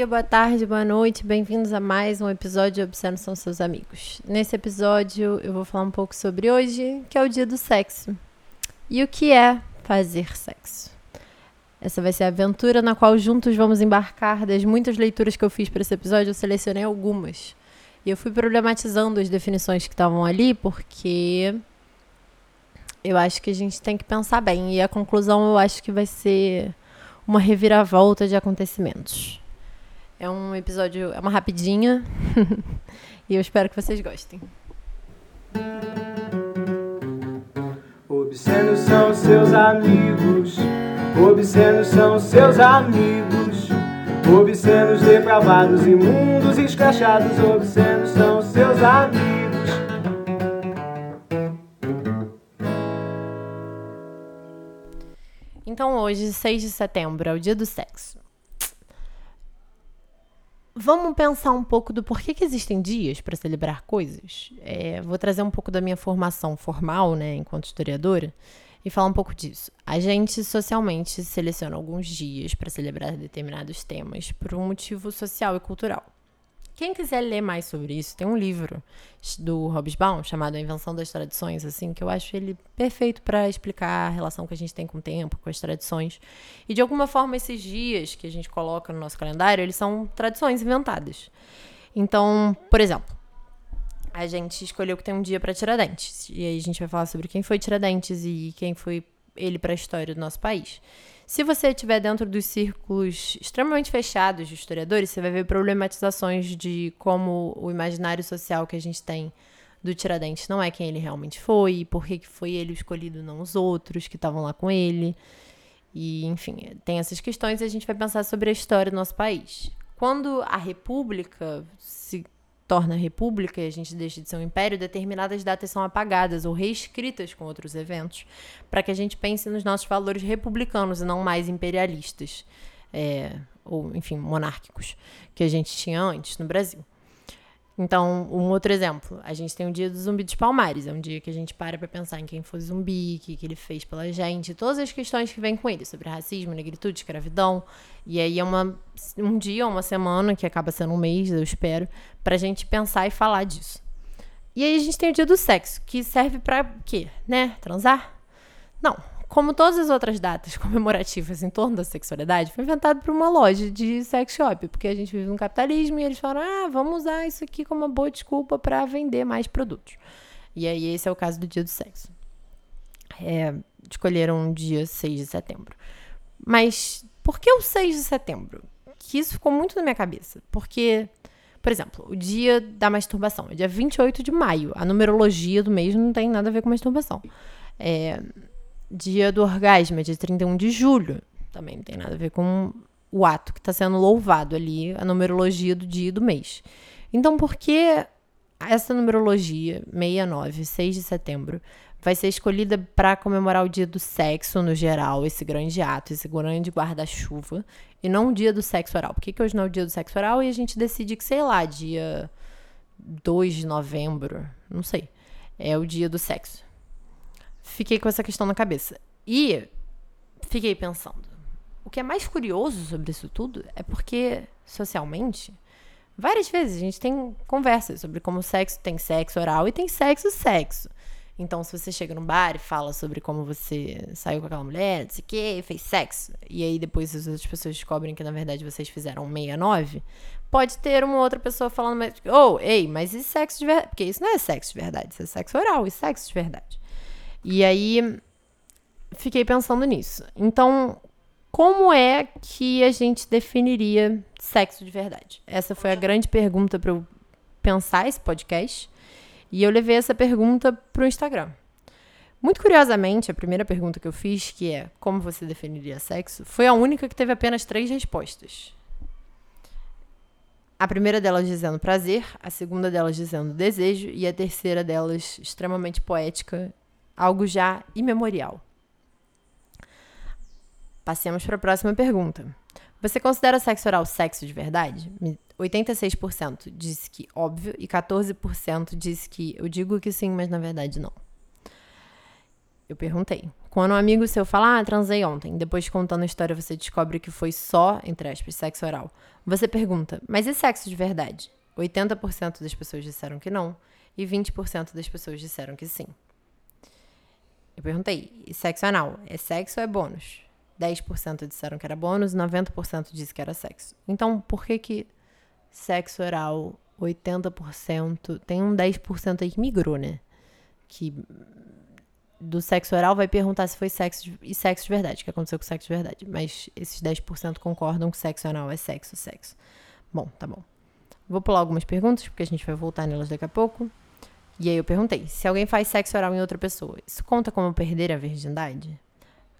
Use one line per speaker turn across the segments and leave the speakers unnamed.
dia, boa tarde, boa noite, bem-vindos a mais um episódio de Obsceno São Seus Amigos. Nesse episódio eu vou falar um pouco sobre hoje, que é o dia do sexo. E o que é fazer sexo? Essa vai ser a aventura na qual juntos vamos embarcar. Das muitas leituras que eu fiz para esse episódio, eu selecionei algumas. E eu fui problematizando as definições que estavam ali, porque eu acho que a gente tem que pensar bem. E a conclusão eu acho que vai ser uma reviravolta de acontecimentos. É um episódio, é uma rapidinha. e eu espero que vocês gostem.
Obscenos são seus amigos, obscenos são seus amigos, obscenos depravados, imundos, escrachados, obscenos são seus amigos.
Então hoje, 6 de setembro, é o dia do sexo. Vamos pensar um pouco do porquê que existem dias para celebrar coisas. É, vou trazer um pouco da minha formação formal, né, enquanto historiadora, e falar um pouco disso. A gente socialmente seleciona alguns dias para celebrar determinados temas por um motivo social e cultural. Quem quiser ler mais sobre isso, tem um livro do Hobsbawm chamado A Invenção das Tradições, assim, que eu acho ele perfeito para explicar a relação que a gente tem com o tempo, com as tradições. E de alguma forma esses dias que a gente coloca no nosso calendário, eles são tradições inventadas. Então, por exemplo, a gente escolheu que tem um dia para Tiradentes. E aí a gente vai falar sobre quem foi Tiradentes e quem foi ele para a história do nosso país. Se você estiver dentro dos círculos extremamente fechados de historiadores, você vai ver problematizações de como o imaginário social que a gente tem do Tiradentes não é quem ele realmente foi, por que foi ele escolhido, não os outros que estavam lá com ele. E, enfim, tem essas questões e a gente vai pensar sobre a história do nosso país. Quando a República se torna república e a gente deixa de ser um império, determinadas datas são apagadas ou reescritas com outros eventos, para que a gente pense nos nossos valores republicanos e não mais imperialistas, é, ou, enfim, monárquicos, que a gente tinha antes no Brasil. Então, um outro exemplo, a gente tem o dia do zumbi dos palmares, é um dia que a gente para para pensar em quem foi zumbi, o que, que ele fez pela gente, todas as questões que vêm com ele, sobre racismo, negritude, escravidão. E aí é uma, um dia, uma semana, que acaba sendo um mês, eu espero, pra gente pensar e falar disso. E aí a gente tem o dia do sexo, que serve para quê? Né? Transar? Não, como todas as outras datas comemorativas em torno da sexualidade, foi inventado por uma loja de sex shop, porque a gente vive no capitalismo e eles falaram: ah, vamos usar isso aqui como uma boa desculpa para vender mais produtos. E aí, esse é o caso do dia do sexo. É, escolheram um dia 6 de setembro. Mas por que o 6 de setembro? Que isso ficou muito na minha cabeça. Porque, por exemplo, o dia da masturbação é dia 28 de maio. A numerologia do mês não tem nada a ver com masturbação. É, Dia do orgasmo é dia 31 de julho. Também não tem nada a ver com o ato que está sendo louvado ali, a numerologia do dia e do mês. Então, por que essa numerologia, 69, 6 de setembro, vai ser escolhida para comemorar o dia do sexo no geral, esse grande ato, esse grande guarda-chuva, e não o dia do sexo oral? Por que, que hoje não é o dia do sexo oral e a gente decide que, sei lá, dia 2 de novembro, não sei, é o dia do sexo? Fiquei com essa questão na cabeça. E fiquei pensando. O que é mais curioso sobre isso tudo é porque, socialmente, várias vezes a gente tem conversas sobre como sexo tem sexo oral e tem sexo sexo. Então, se você chega num bar e fala sobre como você saiu com aquela mulher, não sei o que, fez sexo, e aí depois as outras pessoas descobrem que na verdade vocês fizeram 69, pode ter uma outra pessoa falando, oh, ei, mas e sexo de verdade? Porque isso não é sexo de verdade, isso é sexo oral e sexo de verdade. E aí fiquei pensando nisso. Então, como é que a gente definiria sexo de verdade? Essa foi a grande pergunta para eu pensar esse podcast. E eu levei essa pergunta para o Instagram. Muito curiosamente, a primeira pergunta que eu fiz, que é como você definiria sexo, foi a única que teve apenas três respostas. A primeira delas dizendo prazer, a segunda delas dizendo desejo e a terceira delas extremamente poética algo já imemorial. Passemos para a próxima pergunta. Você considera sexo oral sexo de verdade? 86% disse que óbvio e 14% disse que eu digo que sim, mas na verdade não. Eu perguntei: quando um amigo seu fala, ah, transei ontem, depois contando a história você descobre que foi só, entre aspas, sexo oral. Você pergunta, mas e sexo de verdade? 80% das pessoas disseram que não e 20% das pessoas disseram que sim. Eu perguntei, sexo anal, é sexo ou é bônus? 10% disseram que era bônus, 90% disse que era sexo. Então, por que que sexo oral 80%, tem um 10% aí que migrou, né? Que do sexo oral vai perguntar se foi sexo e sexo de verdade, que aconteceu com sexo de verdade. Mas esses 10% concordam que sexo anal é sexo, sexo. Bom, tá bom. Vou pular algumas perguntas, porque a gente vai voltar nelas daqui a pouco. E aí eu perguntei: se alguém faz sexo oral em outra pessoa, isso conta como perder a virgindade?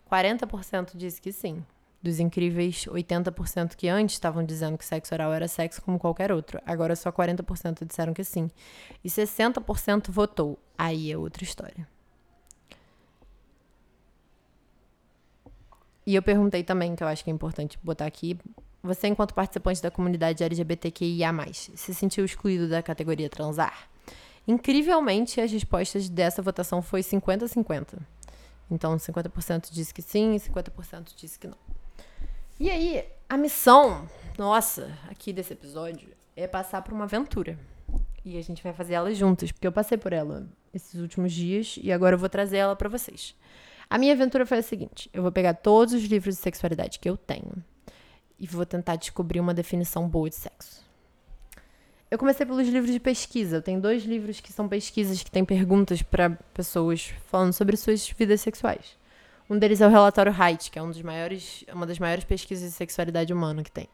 40% disse que sim dos incríveis 80% que antes estavam dizendo que sexo oral era sexo como qualquer outro. Agora só 40% disseram que sim. E 60% votou. Aí é outra história. E eu perguntei também, que eu acho que é importante botar aqui, você, enquanto participante da comunidade LGBTQIA, se sentiu excluído da categoria transar? Incrivelmente, as respostas dessa votação foi 50-50. Então, 50% disse que sim e 50% disse que não. E aí, a missão nossa aqui desse episódio é passar por uma aventura. E a gente vai fazer ela juntas, porque eu passei por ela esses últimos dias e agora eu vou trazer ela para vocês. A minha aventura foi a seguinte: eu vou pegar todos os livros de sexualidade que eu tenho e vou tentar descobrir uma definição boa de sexo. Eu comecei pelos livros de pesquisa. Eu tenho dois livros que são pesquisas que têm perguntas para pessoas falando sobre suas vidas sexuais. Um deles é o relatório Height, que é um dos maiores, uma das maiores pesquisas de sexualidade humana que tem.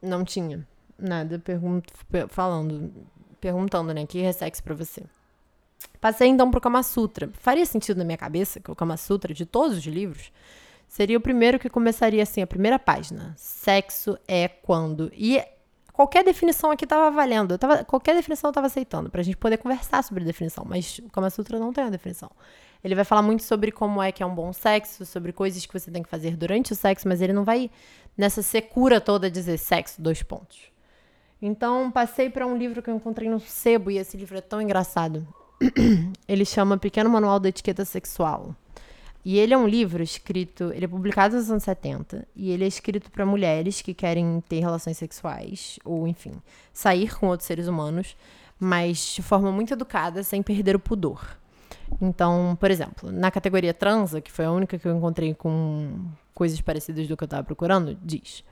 Não tinha nada pergunto, falando, perguntando, né, que é sexo para você. Passei então pro Kama Sutra. Faria sentido na minha cabeça que o Kama Sutra de todos os livros seria o primeiro que começaria assim, a primeira página. Sexo é quando. E qualquer definição aqui estava valendo. tava, qualquer definição eu estava aceitando, pra gente poder conversar sobre definição. Mas o Kama Sutra não tem uma definição. Ele vai falar muito sobre como é que é um bom sexo, sobre coisas que você tem que fazer durante o sexo, mas ele não vai nessa secura toda dizer sexo, dois pontos. Então, passei para um livro que eu encontrei no sebo e esse livro é tão engraçado. ele chama Pequeno Manual da Etiqueta Sexual. E ele é um livro escrito, ele é publicado nos anos 70 e ele é escrito para mulheres que querem ter relações sexuais ou, enfim, sair com outros seres humanos, mas de forma muito educada, sem perder o pudor. Então, por exemplo, na categoria transa, que foi a única que eu encontrei com coisas parecidas do que eu estava procurando, diz: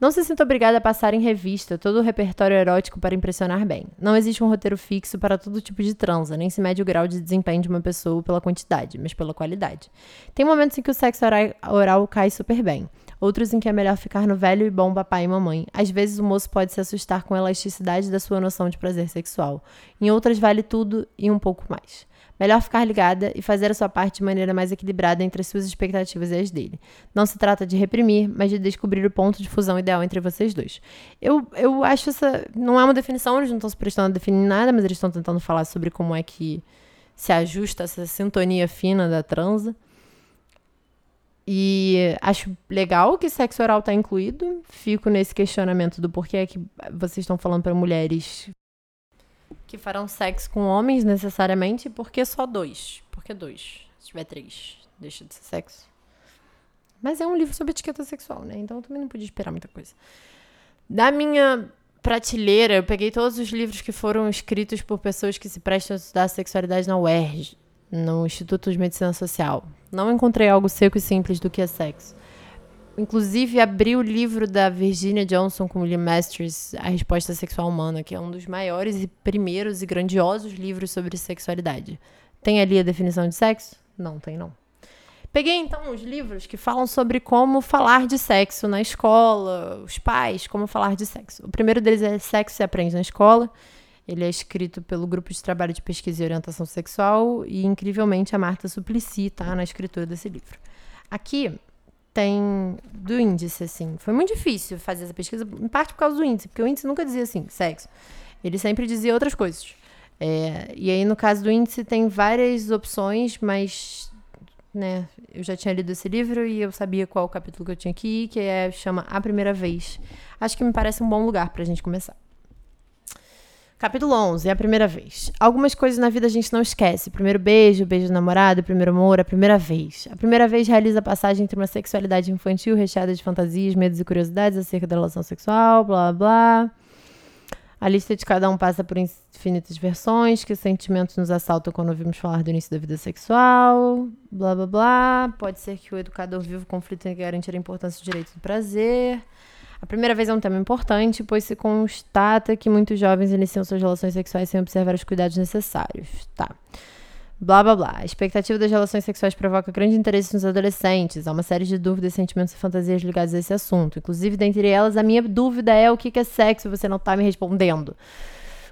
Não se sinta obrigada a passar em revista todo o repertório erótico para impressionar bem. Não existe um roteiro fixo para todo tipo de transa, nem se mede o grau de desempenho de uma pessoa pela quantidade, mas pela qualidade. Tem momentos em que o sexo oral cai super bem, outros em que é melhor ficar no velho e bom papai e mamãe. Às vezes o moço pode se assustar com a elasticidade da sua noção de prazer sexual. Em outras vale tudo e um pouco mais. Melhor ficar ligada e fazer a sua parte de maneira mais equilibrada entre as suas expectativas e as dele. Não se trata de reprimir, mas de descobrir o ponto de fusão ideal entre vocês dois. Eu, eu acho essa. Não é uma definição, eles não estão se prestando a definir nada, mas eles estão tentando falar sobre como é que se ajusta essa sintonia fina da transa. E acho legal que sexo oral está incluído. Fico nesse questionamento do porquê é que vocês estão falando para mulheres que farão sexo com homens necessariamente, por que só dois? Por que dois? Se tiver três, deixa de ser sexo. Mas é um livro sobre etiqueta sexual, né? Então eu também não podia esperar muita coisa. Da minha prateleira, eu peguei todos os livros que foram escritos por pessoas que se prestam a estudar sexualidade na UERJ, no Instituto de Medicina Social. Não encontrei algo seco e simples do que é sexo. Inclusive, abri o livro da Virginia Johnson com William Masters, A Resposta Sexual Humana, que é um dos maiores e primeiros e grandiosos livros sobre sexualidade. Tem ali a definição de sexo? Não, tem não. Peguei então os livros que falam sobre como falar de sexo na escola, os pais, como falar de sexo. O primeiro deles é Sexo se aprende na escola. Ele é escrito pelo grupo de trabalho de pesquisa e orientação sexual e incrivelmente a Marta Suplicy tá na escritura desse livro. Aqui tem do índice, assim. Foi muito difícil fazer essa pesquisa, em parte por causa do índice, porque o índice nunca dizia assim, sexo. Ele sempre dizia outras coisas. É, e aí, no caso do índice, tem várias opções, mas né, eu já tinha lido esse livro e eu sabia qual capítulo que eu tinha ir, que é, chama A Primeira Vez. Acho que me parece um bom lugar para a gente começar. Capítulo 11, é a primeira vez. Algumas coisas na vida a gente não esquece. Primeiro beijo, beijo do namorado, primeiro amor, a primeira vez. A primeira vez realiza a passagem entre uma sexualidade infantil recheada de fantasias, medos e curiosidades acerca da relação sexual, blá blá. A lista de cada um passa por infinitas versões, que sentimentos nos assaltam quando ouvimos falar do início da vida sexual, blá blá blá. Pode ser que o educador viva o conflito em garantir a importância do direito do prazer. A primeira vez é um tema importante, pois se constata que muitos jovens iniciam suas relações sexuais sem observar os cuidados necessários. Tá. Blá blá blá. A expectativa das relações sexuais provoca grande interesse nos adolescentes. Há uma série de dúvidas, sentimentos e fantasias ligados a esse assunto. Inclusive, dentre elas, a minha dúvida é o que é sexo, você não tá me respondendo.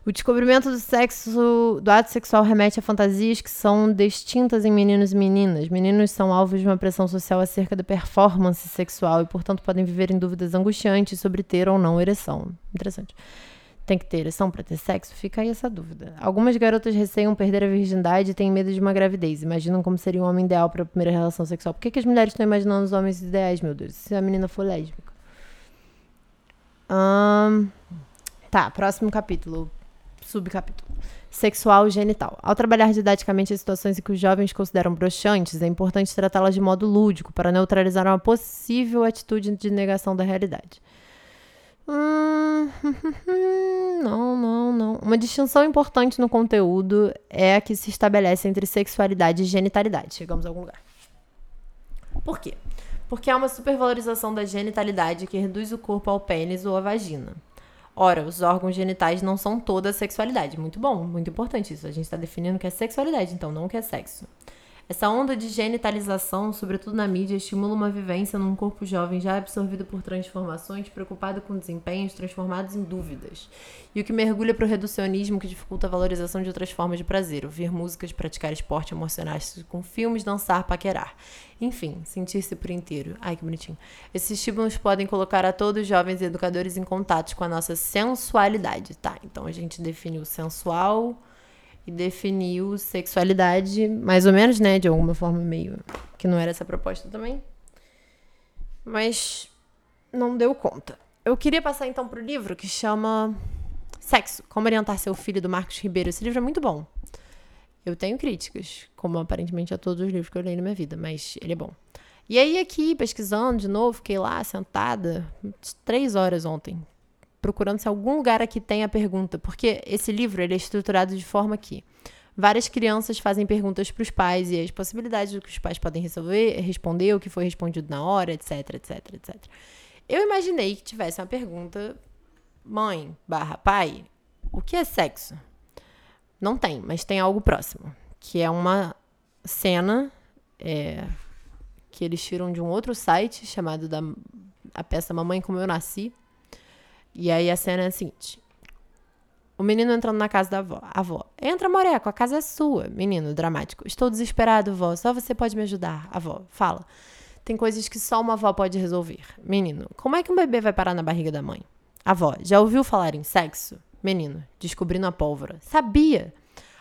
O descobrimento do sexo, do ato sexual remete a fantasias que são distintas em meninos e meninas. Meninos são alvos de uma pressão social acerca da performance sexual e, portanto, podem viver em dúvidas angustiantes sobre ter ou não ereção. Interessante. Tem que ter ereção para ter sexo? Fica aí essa dúvida. Algumas garotas receiam perder a virgindade e têm medo de uma gravidez. Imaginam como seria um homem ideal para a primeira relação sexual. Por que, que as mulheres estão imaginando os homens ideais, meu Deus? Se a menina for lésbica. Um, tá, próximo capítulo subcapítulo. Sexual genital. Ao trabalhar didaticamente as situações em que os jovens consideram broxantes, é importante tratá-las de modo lúdico para neutralizar uma possível atitude de negação da realidade. Hum, não, não, não. Uma distinção importante no conteúdo é a que se estabelece entre sexualidade e genitalidade. Chegamos a algum lugar. Por quê? Porque há uma supervalorização da genitalidade que reduz o corpo ao pênis ou à vagina. Ora, os órgãos genitais não são toda a sexualidade. Muito bom, muito importante isso. A gente está definindo o que é sexualidade, então não o que é sexo. Essa onda de genitalização, sobretudo na mídia, estimula uma vivência num corpo jovem já absorvido por transformações, preocupado com desempenhos transformados em dúvidas. E o que mergulha para o reducionismo que dificulta a valorização de outras formas de prazer, ouvir músicas, praticar esporte, emocionar-se com filmes, dançar, paquerar. Enfim, sentir-se por inteiro. Ai, que bonitinho. Esses estímulos podem colocar a todos os jovens educadores em contato com a nossa sensualidade, tá? Então a gente define o sensual e definiu sexualidade, mais ou menos, né? De alguma forma meio. Que não era essa proposta também. Mas não deu conta. Eu queria passar então pro livro que chama Sexo: Como Orientar Seu Filho, do Marcos Ribeiro. Esse livro é muito bom. Eu tenho críticas, como aparentemente a todos os livros que eu leio na minha vida, mas ele é bom. E aí, aqui, pesquisando de novo, fiquei lá sentada três horas ontem, procurando se algum lugar aqui tem a pergunta, porque esse livro ele é estruturado de forma que várias crianças fazem perguntas para os pais e as possibilidades do que os pais podem resolver, responder, o que foi respondido na hora, etc, etc, etc. Eu imaginei que tivesse uma pergunta, mãe barra pai, o que é sexo? Não tem, mas tem algo próximo, que é uma cena é, que eles tiram de um outro site chamado da a peça Mamãe Como Eu Nasci, e aí a cena é a seguinte: o menino entrando na casa da avó. Avó, entra, Moreco, a casa é sua. Menino, dramático. Estou desesperado, vó. Só você pode me ajudar. Avó, fala. Tem coisas que só uma avó pode resolver. Menino, como é que um bebê vai parar na barriga da mãe? Avó, já ouviu falar em sexo? Menino, descobrindo a pólvora. Sabia!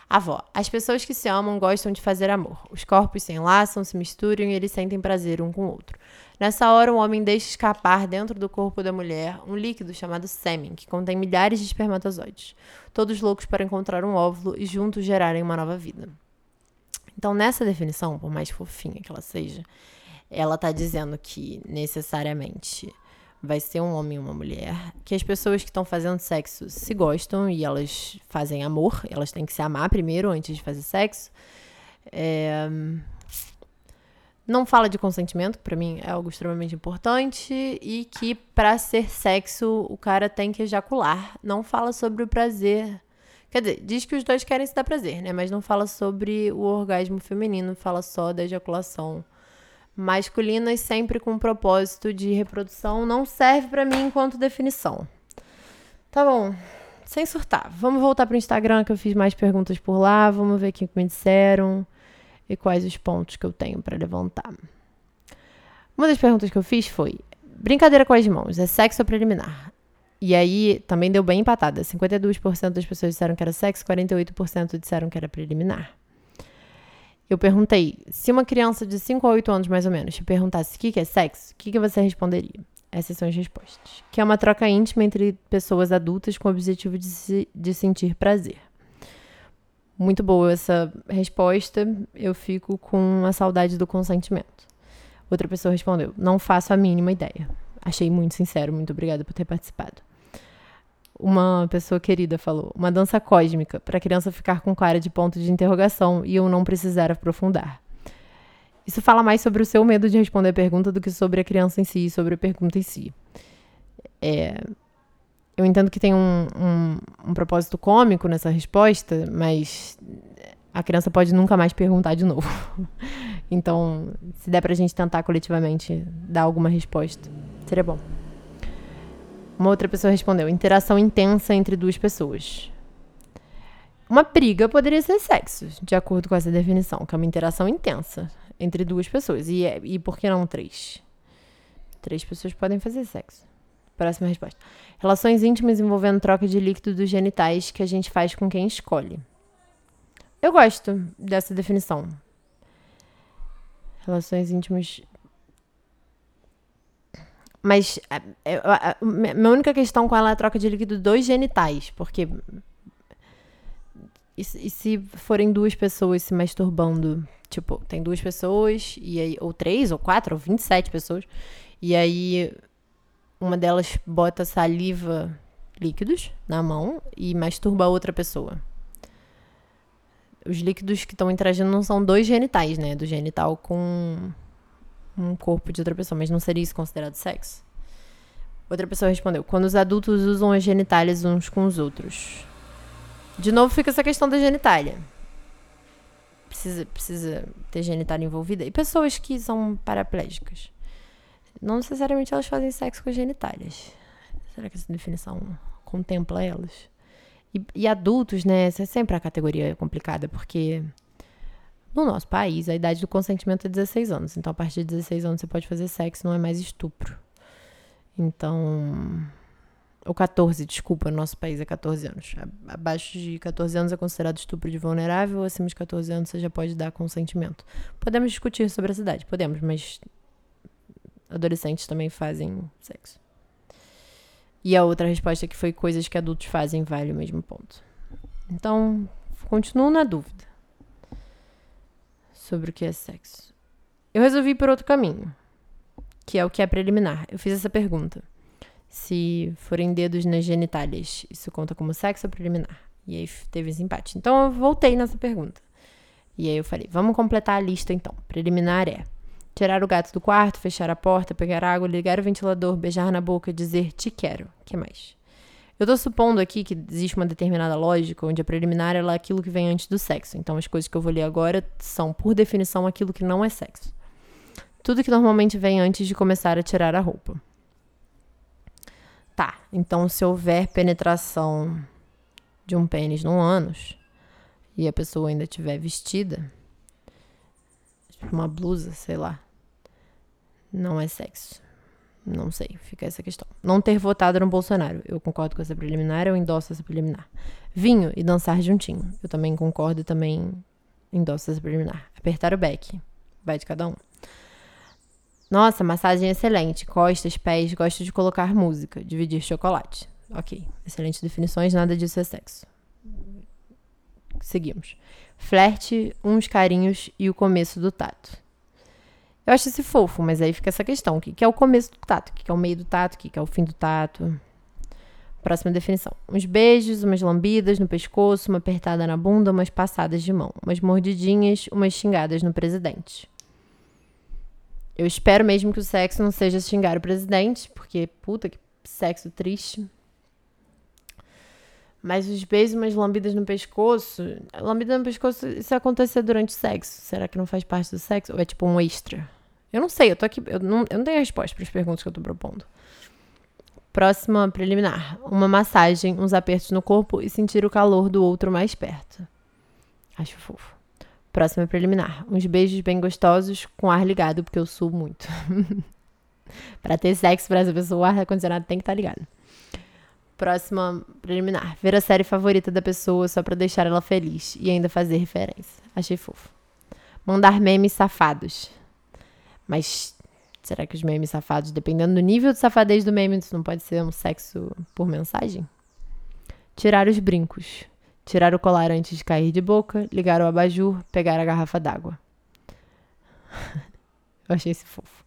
Avó, as pessoas que se amam gostam de fazer amor. Os corpos se enlaçam, se misturam e eles sentem prazer um com o outro. Nessa hora, o homem deixa escapar dentro do corpo da mulher um líquido chamado sêmen, que contém milhares de espermatozoides, todos loucos para encontrar um óvulo e juntos gerarem uma nova vida. Então, nessa definição, por mais fofinha que ela seja, ela está dizendo que necessariamente vai ser um homem e uma mulher, que as pessoas que estão fazendo sexo se gostam e elas fazem amor, elas têm que se amar primeiro antes de fazer sexo. É... Não fala de consentimento, pra mim é algo extremamente importante, e que para ser sexo o cara tem que ejacular. Não fala sobre o prazer. Quer dizer, diz que os dois querem se dar prazer, né? Mas não fala sobre o orgasmo feminino, fala só da ejaculação masculinas sempre com propósito de reprodução não serve para mim enquanto definição. Tá bom. Sem surtar. Vamos voltar pro Instagram que eu fiz mais perguntas por lá, vamos ver o que me disseram e quais os pontos que eu tenho para levantar. Uma das perguntas que eu fiz foi: brincadeira com as mãos, é sexo ou preliminar? E aí também deu bem empatada. 52% das pessoas disseram que era sexo, 48% disseram que era preliminar. Eu perguntei, se uma criança de 5 a 8 anos, mais ou menos, te perguntasse o que, é sexo, o que, que você responderia? Essas são as respostas. Que é uma troca íntima entre pessoas adultas com o objetivo de, se, de sentir prazer. Muito boa essa resposta. Eu fico com a saudade do consentimento. Outra pessoa respondeu: Não faço a mínima ideia. Achei muito sincero. Muito obrigada por ter participado. Uma pessoa querida falou: Uma dança cósmica, para a criança ficar com cara de ponto de interrogação e eu não precisar aprofundar. Isso fala mais sobre o seu medo de responder a pergunta do que sobre a criança em si e sobre a pergunta em si. É, eu entendo que tem um, um, um, propósito cômico nessa resposta, mas a criança pode nunca mais perguntar de novo. então, se der pra gente tentar coletivamente dar alguma resposta, seria bom. Uma outra pessoa respondeu: interação intensa entre duas pessoas. Uma briga poderia ser sexo, de acordo com essa definição, que é uma interação intensa entre duas pessoas. E, é, e por que não três? Três pessoas podem fazer sexo. Próxima resposta. Relações íntimas envolvendo troca de líquido dos genitais que a gente faz com quem escolhe. Eu gosto dessa definição. Relações íntimas. Mas a, é, é, a, minha única questão com ela é a troca de líquido dos genitais, porque. E, e se forem duas pessoas se masturbando Tipo, tem duas pessoas, e aí, ou três, ou quatro, ou 27 pessoas. E aí, uma delas bota saliva líquidos na mão e masturba a outra pessoa. Os líquidos que estão interagindo não são dois genitais, né? Do genital com um corpo de outra pessoa, mas não seria isso considerado sexo? Outra pessoa respondeu: quando os adultos usam as genitálias uns com os outros. De novo fica essa questão da genitália precisa, precisa ter genitália envolvida. E pessoas que são paraplégicas. Não necessariamente elas fazem sexo com as genitálias. Será que essa definição contempla elas? E, e adultos, né? Essa é sempre a categoria complicada, porque no nosso país a idade do consentimento é 16 anos. Então, a partir de 16 anos você pode fazer sexo, não é mais estupro. Então, ou 14, desculpa, no nosso país é 14 anos. Abaixo de 14 anos é considerado estupro de vulnerável, acima de 14 anos você já pode dar consentimento. Podemos discutir sobre essa idade, podemos, mas adolescentes também fazem sexo. E a outra resposta que foi coisas que adultos fazem vale o mesmo ponto. Então, continuo na dúvida sobre o que é sexo. Eu resolvi ir por outro caminho, que é o que é preliminar. Eu fiz essa pergunta se forem dedos nas genitálias, isso conta como sexo preliminar? E aí teve esse empate. Então eu voltei nessa pergunta. E aí eu falei, vamos completar a lista então. Preliminar é tirar o gato do quarto, fechar a porta, pegar água, ligar o ventilador, beijar na boca, dizer te quero. Que mais? Eu tô supondo aqui que existe uma determinada lógica onde a preliminar é aquilo que vem antes do sexo. Então as coisas que eu vou ler agora são, por definição, aquilo que não é sexo. Tudo que normalmente vem antes de começar a tirar a roupa. Tá, então se houver penetração de um pênis no ânus e a pessoa ainda estiver vestida, uma blusa, sei lá, não é sexo. Não sei, fica essa questão. Não ter votado no Bolsonaro. Eu concordo com essa preliminar, eu endosso essa preliminar. Vinho e dançar juntinho. Eu também concordo e também endosso essa preliminar. Apertar o beck. Vai de cada um. Nossa, massagem excelente. Costas, pés, gosto de colocar música. Dividir chocolate. Ok. Excelentes definições, nada disso é sexo. Seguimos. Flerte, uns carinhos e o começo do tato. Eu acho esse fofo, mas aí fica essa questão. O que é o começo do tato? O que é o meio do tato? O que é o fim do tato? Próxima definição. Uns beijos, umas lambidas no pescoço, uma apertada na bunda, umas passadas de mão. Umas mordidinhas, umas xingadas no presidente. Eu espero mesmo que o sexo não seja xingar o presidente, porque puta que sexo triste. Mas os beijos, umas lambidas no pescoço. Lambida no pescoço, isso acontecer durante o sexo. Será que não faz parte do sexo? Ou é tipo um extra? Eu não sei, eu tô aqui. Eu não, eu não tenho resposta para as perguntas que eu tô propondo. Próxima preliminar: uma massagem, uns apertos no corpo e sentir o calor do outro mais perto. Acho fofo. Próxima preliminar. Uns beijos bem gostosos com ar ligado, porque eu suo muito. para ter sexo pra essa pessoa, o ar-condicionado tem que estar tá ligado. Próxima preliminar. Ver a série favorita da pessoa só pra deixar ela feliz e ainda fazer referência. Achei fofo. Mandar memes safados. Mas Será que os memes safados, dependendo do nível de safadez do meme, isso não pode ser um sexo por mensagem? Tirar os brincos. Tirar o colar antes de cair de boca, ligar o abajur, pegar a garrafa d'água. Eu achei esse fofo.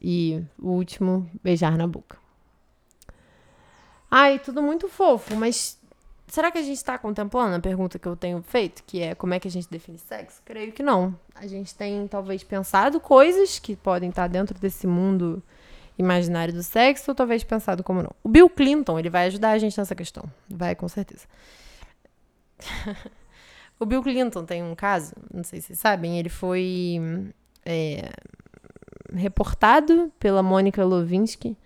E o último, beijar na boca. Ai, tudo muito fofo, mas será que a gente está contemplando a pergunta que eu tenho feito, que é como é que a gente define sexo? Creio que não. A gente tem talvez pensado coisas que podem estar dentro desse mundo imaginário do sexo, ou talvez pensado como não. O Bill Clinton, ele vai ajudar a gente nessa questão. Vai, com certeza. o Bill Clinton tem um caso, não sei se vocês sabem, ele foi é, reportado pela Mônica Lewinsky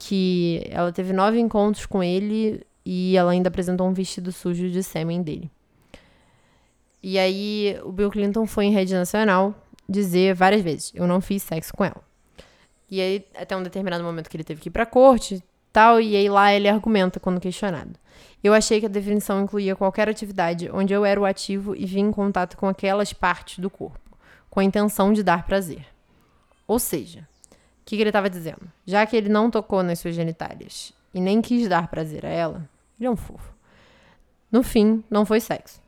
que ela teve nove encontros com ele e ela ainda apresentou um vestido sujo de sêmen dele. E aí o Bill Clinton foi em rede nacional dizer várias vezes: eu não fiz sexo com ela. E aí, até um determinado momento que ele teve que ir pra corte tal, e aí lá ele argumenta quando questionado. Eu achei que a definição incluía qualquer atividade onde eu era o ativo e vim em contato com aquelas partes do corpo, com a intenção de dar prazer. Ou seja, o que, que ele estava dizendo? Já que ele não tocou nas suas genitálias e nem quis dar prazer a ela, ele é um fofo. No fim, não foi sexo.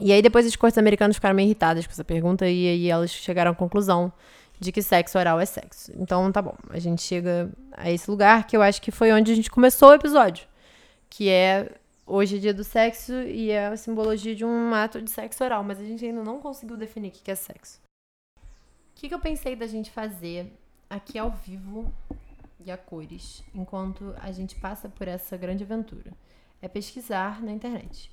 E aí depois as cortes americanas ficaram meio irritadas com essa pergunta e aí elas chegaram à conclusão de que sexo oral é sexo. Então tá bom, a gente chega a esse lugar que eu acho que foi onde a gente começou o episódio, que é hoje é dia do sexo e é a simbologia de um ato de sexo oral, mas a gente ainda não conseguiu definir o que é sexo. O que, que eu pensei da gente fazer aqui ao vivo e a cores, enquanto a gente passa por essa grande aventura? É pesquisar na internet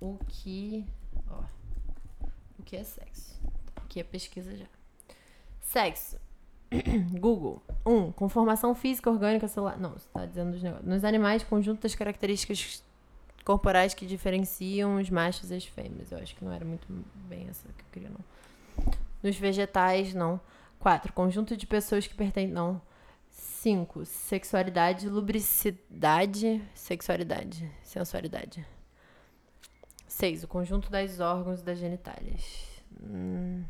o que, ó, o que é sexo. Aqui é pesquisa já. Sexo. Google. 1. Um, conformação física orgânica celular. Não, você está dizendo dos negócios. Nos animais, conjunto das características corporais que diferenciam os machos e as fêmeas. Eu acho que não era muito bem essa que eu queria, não. Nos vegetais, não. 4. Conjunto de pessoas que pertencem. Não. 5. Sexualidade, lubricidade, sexualidade, sensualidade. 6. O conjunto das órgãos das genitálias. Hum.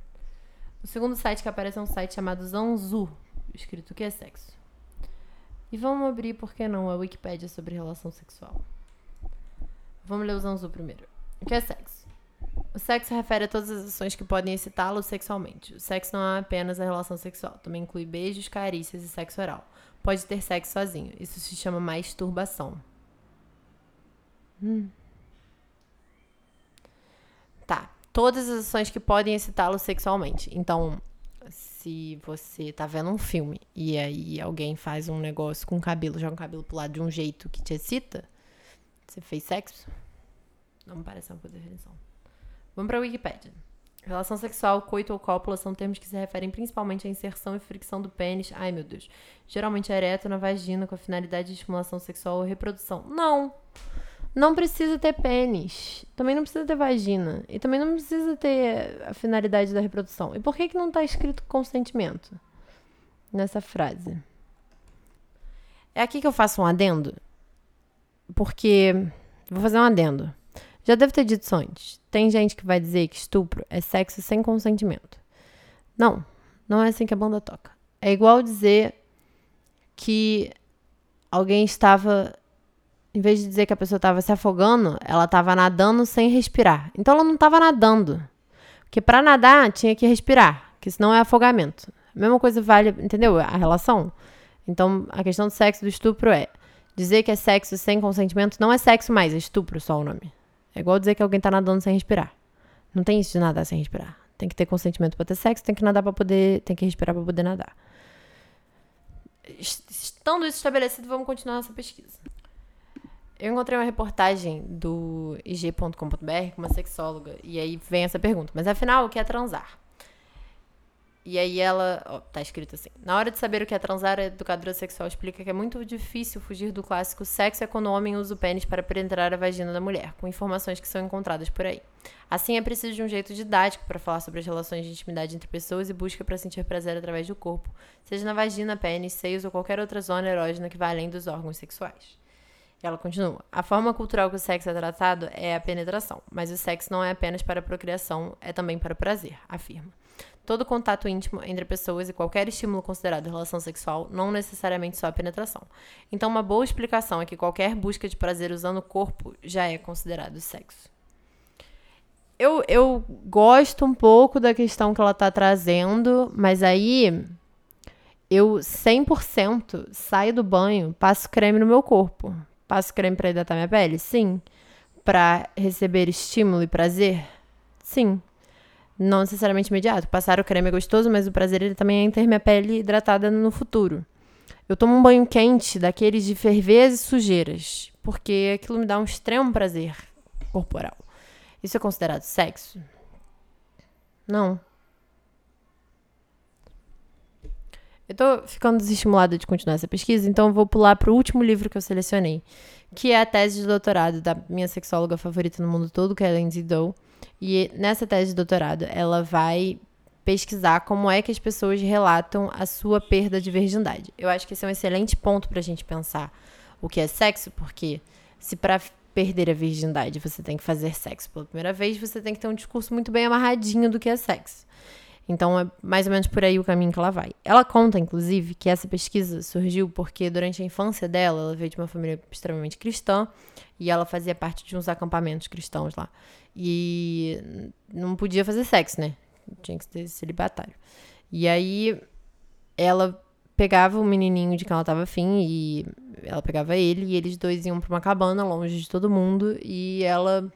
O segundo site que aparece é um site chamado Zanzu, escrito que é sexo. E vamos abrir, por que não, a Wikipédia sobre relação sexual. Vamos ler o Zanzu primeiro. O que é sexo? O sexo refere a todas as ações que podem excitá-lo sexualmente. O sexo não é apenas a relação sexual, também inclui beijos, carícias e sexo oral. Pode ter sexo sozinho. Isso se chama masturbação. Hum. Tá todas as ações que podem excitá-lo sexualmente. Então, se você tá vendo um filme e aí alguém faz um negócio com o cabelo, joga o cabelo pro lado de um jeito que te excita, você fez sexo? Não me parece uma boa definição. Vamos pra Wikipedia. Relação sexual, coito ou cópula são termos que se referem principalmente à inserção e fricção do pênis, ai meu Deus, geralmente ereto na vagina com a finalidade de estimulação sexual ou reprodução. Não! Não precisa ter pênis. Também não precisa ter vagina. E também não precisa ter a finalidade da reprodução. E por que, que não está escrito consentimento nessa frase? É aqui que eu faço um adendo. Porque. Vou fazer um adendo. Já deve ter dito isso antes. Tem gente que vai dizer que estupro é sexo sem consentimento. Não. Não é assim que a banda toca. É igual dizer que alguém estava em vez de dizer que a pessoa estava se afogando, ela estava nadando sem respirar. Então ela não estava nadando. Porque para nadar tinha que respirar, que senão é afogamento. A mesma coisa vale, entendeu? A relação. Então a questão do sexo do estupro é dizer que é sexo sem consentimento não é sexo mais, é estupro só o nome. É igual dizer que alguém está nadando sem respirar. Não tem isso de nadar sem respirar. Tem que ter consentimento para ter sexo, tem que nadar para poder, tem que respirar para poder nadar. Estando isso estabelecido, vamos continuar essa pesquisa. Eu encontrei uma reportagem do ig.com.br com uma sexóloga, e aí vem essa pergunta: mas afinal, o que é transar? E aí ela, ó, tá escrito assim: na hora de saber o que é transar, a educadora sexual explica que é muito difícil fugir do clássico sexo é quando o homem usa o pênis para penetrar a vagina da mulher, com informações que são encontradas por aí. Assim, é preciso de um jeito didático para falar sobre as relações de intimidade entre pessoas e busca para sentir prazer através do corpo, seja na vagina, pênis, seios ou qualquer outra zona erógena que vá além dos órgãos sexuais. Ela continua. A forma cultural que o sexo é tratado é a penetração, mas o sexo não é apenas para a procriação, é também para o prazer, afirma. Todo contato íntimo entre pessoas e qualquer estímulo considerado relação sexual, não necessariamente só a penetração. Então, uma boa explicação é que qualquer busca de prazer usando o corpo já é considerado sexo. Eu, eu gosto um pouco da questão que ela tá trazendo, mas aí eu 100% saio do banho, passo creme no meu corpo. Passo creme para hidratar minha pele? Sim. Para receber estímulo e prazer? Sim. Não necessariamente imediato. Passar o creme é gostoso, mas o prazer ele também é ter minha pele hidratada no futuro. Eu tomo um banho quente daqueles de ferver e sujeiras, porque aquilo me dá um extremo prazer corporal. Isso é considerado sexo? Não. Eu tô ficando desestimulada de continuar essa pesquisa, então vou pular pro último livro que eu selecionei, que é a tese de doutorado da minha sexóloga favorita no mundo todo, que é a Lindsay Doe. E nessa tese de doutorado, ela vai pesquisar como é que as pessoas relatam a sua perda de virgindade. Eu acho que esse é um excelente ponto pra gente pensar o que é sexo, porque se para perder a virgindade você tem que fazer sexo pela primeira vez, você tem que ter um discurso muito bem amarradinho do que é sexo. Então é mais ou menos por aí o caminho que ela vai. Ela conta, inclusive, que essa pesquisa surgiu porque durante a infância dela, ela veio de uma família extremamente cristã e ela fazia parte de uns acampamentos cristãos lá. E não podia fazer sexo, né? Tinha que ser celibatário. E aí ela pegava o menininho de quem ela tava afim e ela pegava ele e eles dois iam pra uma cabana longe de todo mundo e ela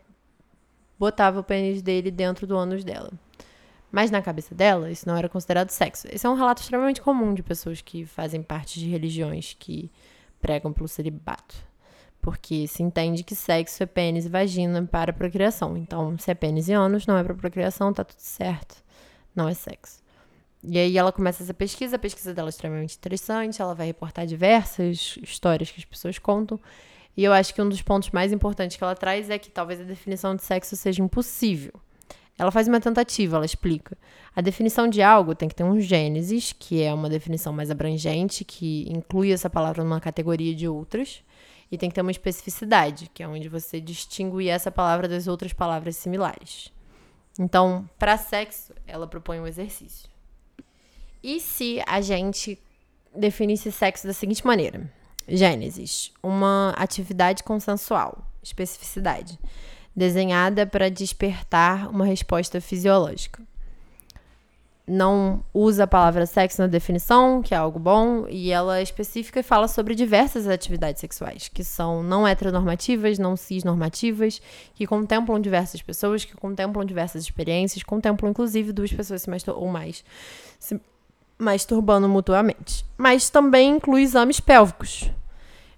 botava o pênis dele dentro do ânus dela. Mas na cabeça dela, isso não era considerado sexo. Esse é um relato extremamente comum de pessoas que fazem parte de religiões que pregam pelo celibato. Porque se entende que sexo é pênis e vagina para procriação. Então, se é pênis e ânus, não é para procriação, tá tudo certo. Não é sexo. E aí ela começa essa pesquisa, a pesquisa dela é extremamente interessante, ela vai reportar diversas histórias que as pessoas contam. E eu acho que um dos pontos mais importantes que ela traz é que talvez a definição de sexo seja impossível. Ela faz uma tentativa, ela explica. A definição de algo tem que ter um gênesis, que é uma definição mais abrangente, que inclui essa palavra numa categoria de outras, e tem que ter uma especificidade, que é onde você distingue essa palavra das outras palavras similares. Então, para sexo, ela propõe um exercício. E se a gente definisse sexo da seguinte maneira: Gênesis, uma atividade consensual, especificidade desenhada para despertar uma resposta fisiológica. Não usa a palavra sexo na definição, que é algo bom, e ela é específica e fala sobre diversas atividades sexuais, que são não heteronormativas, não cisnormativas, que contemplam diversas pessoas, que contemplam diversas experiências, contemplam inclusive duas pessoas se ou mais se masturbando mutuamente. Mas também inclui exames pélvicos.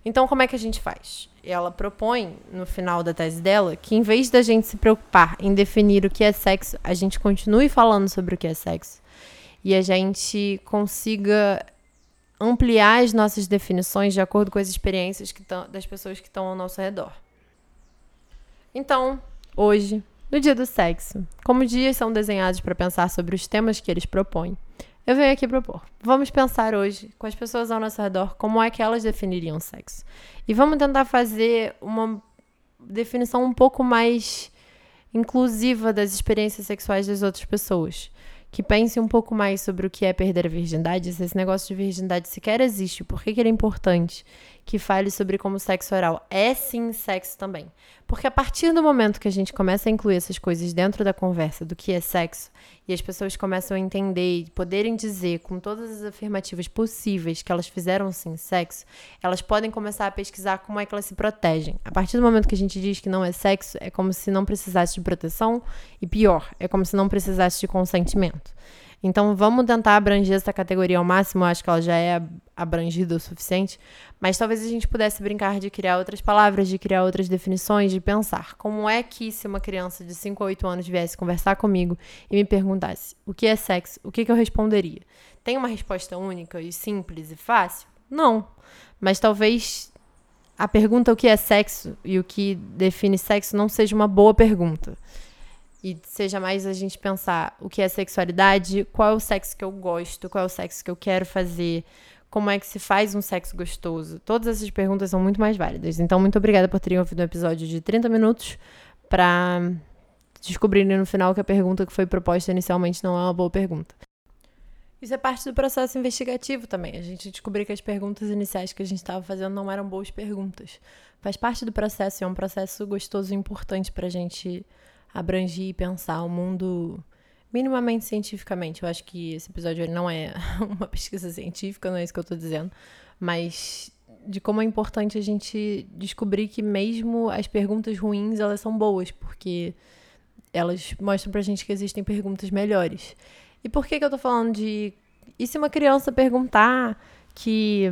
Então, como é que a gente faz? ela propõe, no final da tese dela, que em vez da gente se preocupar em definir o que é sexo, a gente continue falando sobre o que é sexo. E a gente consiga ampliar as nossas definições de acordo com as experiências que tão, das pessoas que estão ao nosso redor. Então, hoje, no dia do sexo, como dias são desenhados para pensar sobre os temas que eles propõem, eu venho aqui propor. Vamos pensar hoje, com as pessoas ao nosso redor, como é que elas definiriam sexo. E vamos tentar fazer uma definição um pouco mais inclusiva das experiências sexuais das outras pessoas. Que pense um pouco mais sobre o que é perder a virgindade, se esse negócio de virgindade sequer existe, por que, que ele é importante que fale sobre como sexo oral é sim sexo também. Porque a partir do momento que a gente começa a incluir essas coisas dentro da conversa do que é sexo, e as pessoas começam a entender e poderem dizer com todas as afirmativas possíveis que elas fizeram sim sexo, elas podem começar a pesquisar como é que elas se protegem. A partir do momento que a gente diz que não é sexo, é como se não precisasse de proteção, e pior, é como se não precisasse de consentimento. Então vamos tentar abranger essa categoria ao máximo, acho que ela já é abrangida o suficiente, mas talvez a gente pudesse brincar de criar outras palavras, de criar outras definições, de pensar como é que se uma criança de 5 ou 8 anos viesse conversar comigo e me perguntasse o que é sexo, o que, que eu responderia? Tem uma resposta única e simples e fácil? Não. Mas talvez a pergunta o que é sexo e o que define sexo não seja uma boa pergunta e seja mais a gente pensar o que é sexualidade, qual é o sexo que eu gosto, qual é o sexo que eu quero fazer, como é que se faz um sexo gostoso. Todas essas perguntas são muito mais válidas. Então, muito obrigada por terem ouvido um episódio de 30 minutos para descobrirem no final que a pergunta que foi proposta inicialmente não é uma boa pergunta. Isso é parte do processo investigativo também. A gente descobriu que as perguntas iniciais que a gente estava fazendo não eram boas perguntas. Faz parte do processo e é um processo gostoso e importante para a gente abrangir e pensar o mundo minimamente cientificamente. Eu acho que esse episódio não é uma pesquisa científica, não é isso que eu estou dizendo, mas de como é importante a gente descobrir que mesmo as perguntas ruins, elas são boas, porque elas mostram pra gente que existem perguntas melhores. E por que que eu tô falando de e se uma criança perguntar que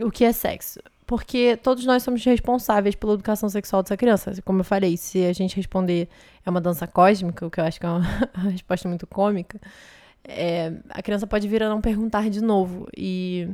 o que é sexo? Porque todos nós somos responsáveis pela educação sexual dessa criança. Como eu falei, se a gente responder é uma dança cósmica, o que eu acho que é uma, resposta muito cômica, é, a criança pode vir a não perguntar de novo. E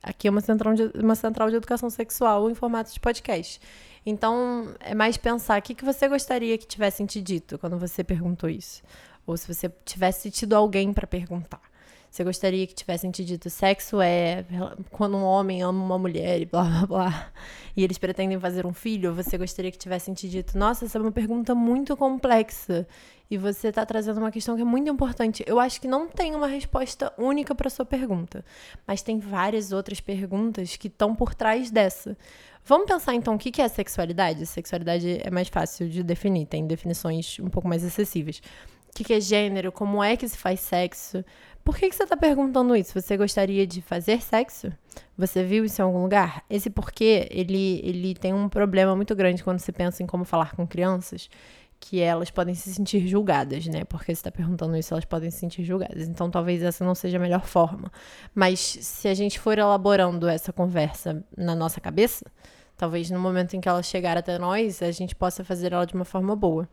aqui é uma central de, uma central de educação sexual em formato de podcast. Então, é mais pensar o que, que você gostaria que tivessem te dito quando você perguntou isso. Ou se você tivesse tido alguém para perguntar. Você gostaria que tivessem te dito sexo é quando um homem ama uma mulher e blá blá blá, e eles pretendem fazer um filho? Você gostaria que tivessem te dito, nossa, essa é uma pergunta muito complexa e você está trazendo uma questão que é muito importante. Eu acho que não tem uma resposta única para sua pergunta, mas tem várias outras perguntas que estão por trás dessa. Vamos pensar então o que é sexualidade? Sexualidade é mais fácil de definir, tem definições um pouco mais acessíveis. O que é gênero? Como é que se faz sexo? Por que, que você está perguntando isso? Você gostaria de fazer sexo? Você viu isso em algum lugar? Esse porquê, ele, ele tem um problema muito grande quando se pensa em como falar com crianças, que elas podem se sentir julgadas, né? Porque você está perguntando isso, elas podem se sentir julgadas. Então, talvez essa não seja a melhor forma. Mas se a gente for elaborando essa conversa na nossa cabeça, talvez no momento em que ela chegar até nós, a gente possa fazer ela de uma forma boa.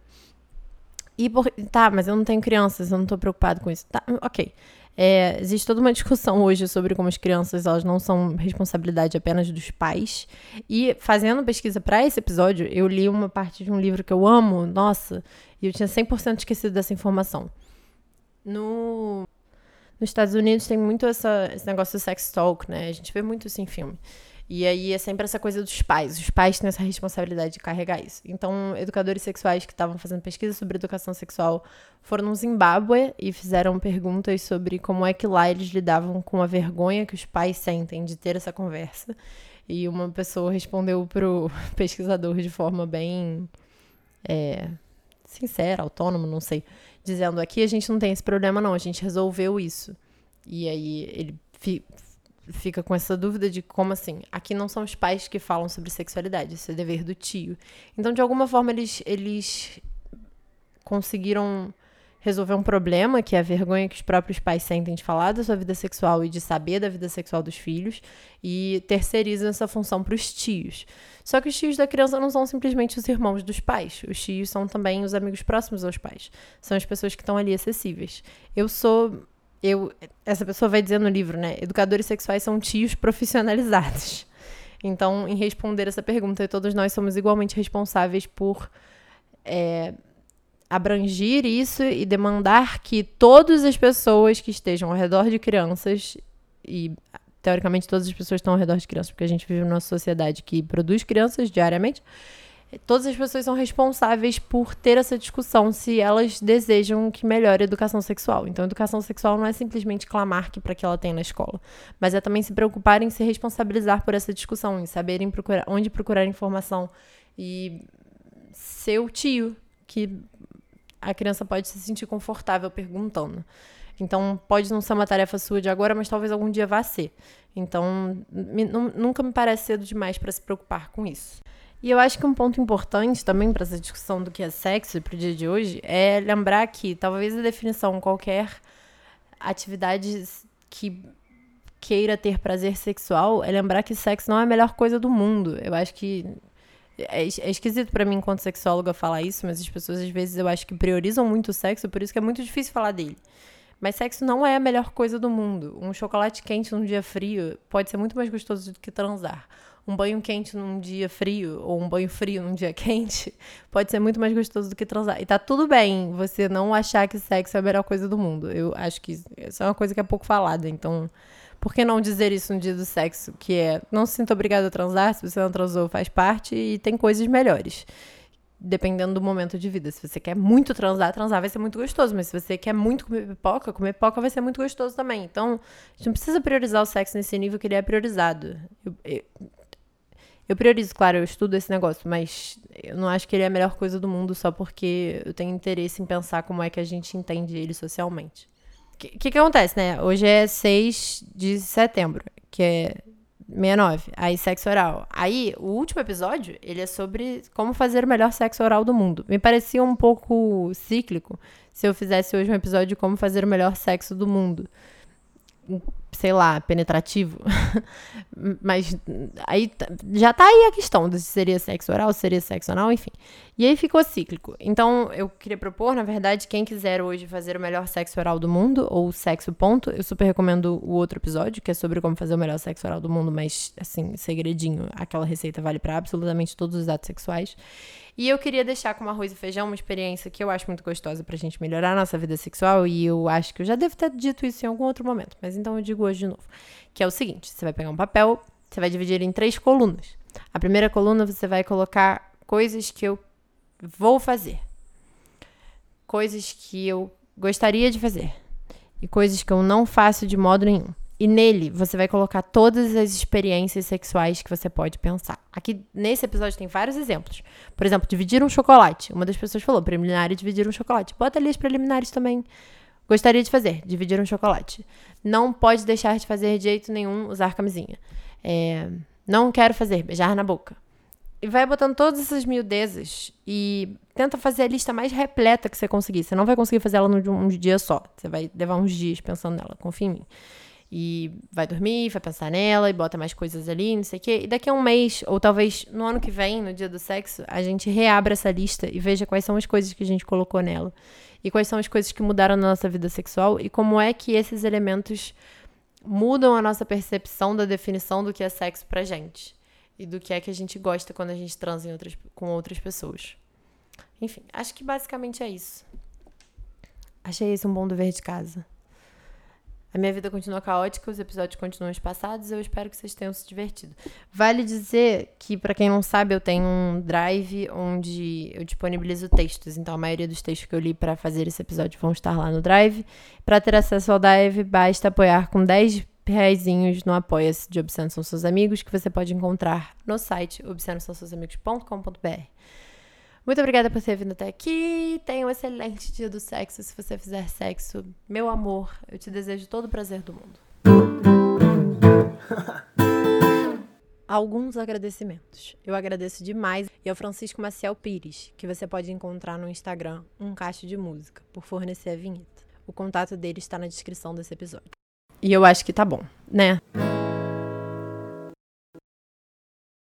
E por... Tá, mas eu não tenho crianças, eu não tô preocupado com isso. Tá, ok. É, existe toda uma discussão hoje sobre como as crianças elas não são responsabilidade apenas dos pais. E fazendo pesquisa para esse episódio, eu li uma parte de um livro que eu amo, nossa, e eu tinha 100% esquecido dessa informação. No, nos Estados Unidos tem muito essa, esse negócio do sex talk, né? A gente vê muito isso em filme. E aí é sempre essa coisa dos pais. Os pais têm essa responsabilidade de carregar isso. Então, educadores sexuais que estavam fazendo pesquisa sobre educação sexual foram no Zimbábue e fizeram perguntas sobre como é que lá eles lidavam com a vergonha que os pais sentem de ter essa conversa. E uma pessoa respondeu pro pesquisador de forma bem é, sincera, autônoma, não sei, dizendo aqui a gente não tem esse problema não, a gente resolveu isso. E aí ele fica com essa dúvida de como assim, aqui não são os pais que falam sobre sexualidade, isso é dever do tio. Então, de alguma forma, eles, eles conseguiram resolver um problema, que é a vergonha que os próprios pais sentem de falar da sua vida sexual e de saber da vida sexual dos filhos, e terceirizam essa função para os tios. Só que os tios da criança não são simplesmente os irmãos dos pais, os tios são também os amigos próximos aos pais, são as pessoas que estão ali acessíveis. Eu sou eu, essa pessoa vai dizer no livro, né? Educadores sexuais são tios profissionalizados. Então, em responder essa pergunta, todos nós somos igualmente responsáveis por é, abrangir isso e demandar que todas as pessoas que estejam ao redor de crianças, e teoricamente todas as pessoas estão ao redor de crianças, porque a gente vive numa sociedade que produz crianças diariamente, todas as pessoas são responsáveis por ter essa discussão se elas desejam que melhore a educação sexual. Então, educação sexual não é simplesmente clamar que para que ela tem na escola, mas é também se preocupar em se responsabilizar por essa discussão, em saberem procurar, onde procurar informação e ser o tio que a criança pode se sentir confortável perguntando. Então, pode não ser uma tarefa sua de agora, mas talvez algum dia vá ser. Então, me, nunca me parece cedo demais para se preocupar com isso. E eu acho que um ponto importante também para essa discussão do que é sexo para o dia de hoje é lembrar que talvez a definição qualquer atividade que queira ter prazer sexual é lembrar que sexo não é a melhor coisa do mundo. Eu acho que é, é esquisito para mim enquanto sexóloga falar isso, mas as pessoas às vezes eu acho que priorizam muito o sexo, por isso que é muito difícil falar dele. Mas sexo não é a melhor coisa do mundo. Um chocolate quente num dia frio pode ser muito mais gostoso do que transar um banho quente num dia frio ou um banho frio num dia quente pode ser muito mais gostoso do que transar. E tá tudo bem você não achar que sexo é a melhor coisa do mundo. Eu acho que isso é uma coisa que é pouco falada. Então, por que não dizer isso no dia do sexo? Que é, não se sinta obrigado a transar, se você não transou, faz parte e tem coisas melhores. Dependendo do momento de vida. Se você quer muito transar, transar vai ser muito gostoso. Mas se você quer muito comer pipoca, comer pipoca vai ser muito gostoso também. Então, a gente não precisa priorizar o sexo nesse nível que ele é priorizado. Eu, eu, eu priorizo, claro, eu estudo esse negócio, mas eu não acho que ele é a melhor coisa do mundo só porque eu tenho interesse em pensar como é que a gente entende ele socialmente. O que, que, que acontece, né? Hoje é 6 de setembro, que é 69. Aí, sexo oral. Aí, o último episódio, ele é sobre como fazer o melhor sexo oral do mundo. Me parecia um pouco cíclico se eu fizesse hoje um episódio de como fazer o melhor sexo do mundo sei lá, penetrativo. Mas aí já tá aí a questão se seria sexo oral, se seria sexo anal, enfim. E aí ficou cíclico. Então eu queria propor, na verdade, quem quiser hoje fazer o melhor sexo oral do mundo, ou sexo ponto, eu super recomendo o outro episódio, que é sobre como fazer o melhor sexo oral do mundo, mas assim, segredinho, aquela receita vale para absolutamente todos os atos sexuais. E eu queria deixar com arroz e feijão uma experiência que eu acho muito gostosa pra gente melhorar a nossa vida sexual. E eu acho que eu já devo ter dito isso em algum outro momento, mas então eu digo hoje de novo. Que é o seguinte: você vai pegar um papel, você vai dividir em três colunas. A primeira coluna você vai colocar coisas que eu vou fazer, coisas que eu gostaria de fazer e coisas que eu não faço de modo nenhum. E nele você vai colocar todas as experiências sexuais que você pode pensar. Aqui nesse episódio tem vários exemplos. Por exemplo, dividir um chocolate. Uma das pessoas falou: preliminar é dividir um chocolate. Bota ali as preliminares também. Gostaria de fazer, dividir um chocolate. Não pode deixar de fazer de jeito nenhum usar camisinha. É, não quero fazer, beijar na boca. E vai botando todas essas miudezas e tenta fazer a lista mais repleta que você conseguir. Você não vai conseguir fazer ela num, dia só. Você vai levar uns dias pensando nela, confia em mim. E vai dormir, vai pensar nela e bota mais coisas ali, não sei o quê. E daqui a um mês, ou talvez no ano que vem, no dia do sexo, a gente reabra essa lista e veja quais são as coisas que a gente colocou nela. E quais são as coisas que mudaram na nossa vida sexual e como é que esses elementos mudam a nossa percepção da definição do que é sexo pra gente. E do que é que a gente gosta quando a gente transa outras, com outras pessoas. Enfim, acho que basicamente é isso. Achei esse um bom dever de casa. A minha vida continua caótica, os episódios continuam espaçados. Eu espero que vocês tenham se divertido. Vale dizer que, para quem não sabe, eu tenho um drive onde eu disponibilizo textos. Então, a maioria dos textos que eu li para fazer esse episódio vão estar lá no drive. Para ter acesso ao drive, basta apoiar com 10 reais no Apoia-se de Obsceno São Seus Amigos, que você pode encontrar no site obscenosãoseusamigos.com.br. Muito obrigada por ter vindo até aqui. Tenha um excelente dia do sexo. Se você fizer sexo, meu amor, eu te desejo todo o prazer do mundo. Alguns agradecimentos. Eu agradeço demais e ao Francisco Maciel Pires, que você pode encontrar no Instagram, um cacho de música, por fornecer a vinheta. O contato dele está na descrição desse episódio. E eu acho que tá bom, né?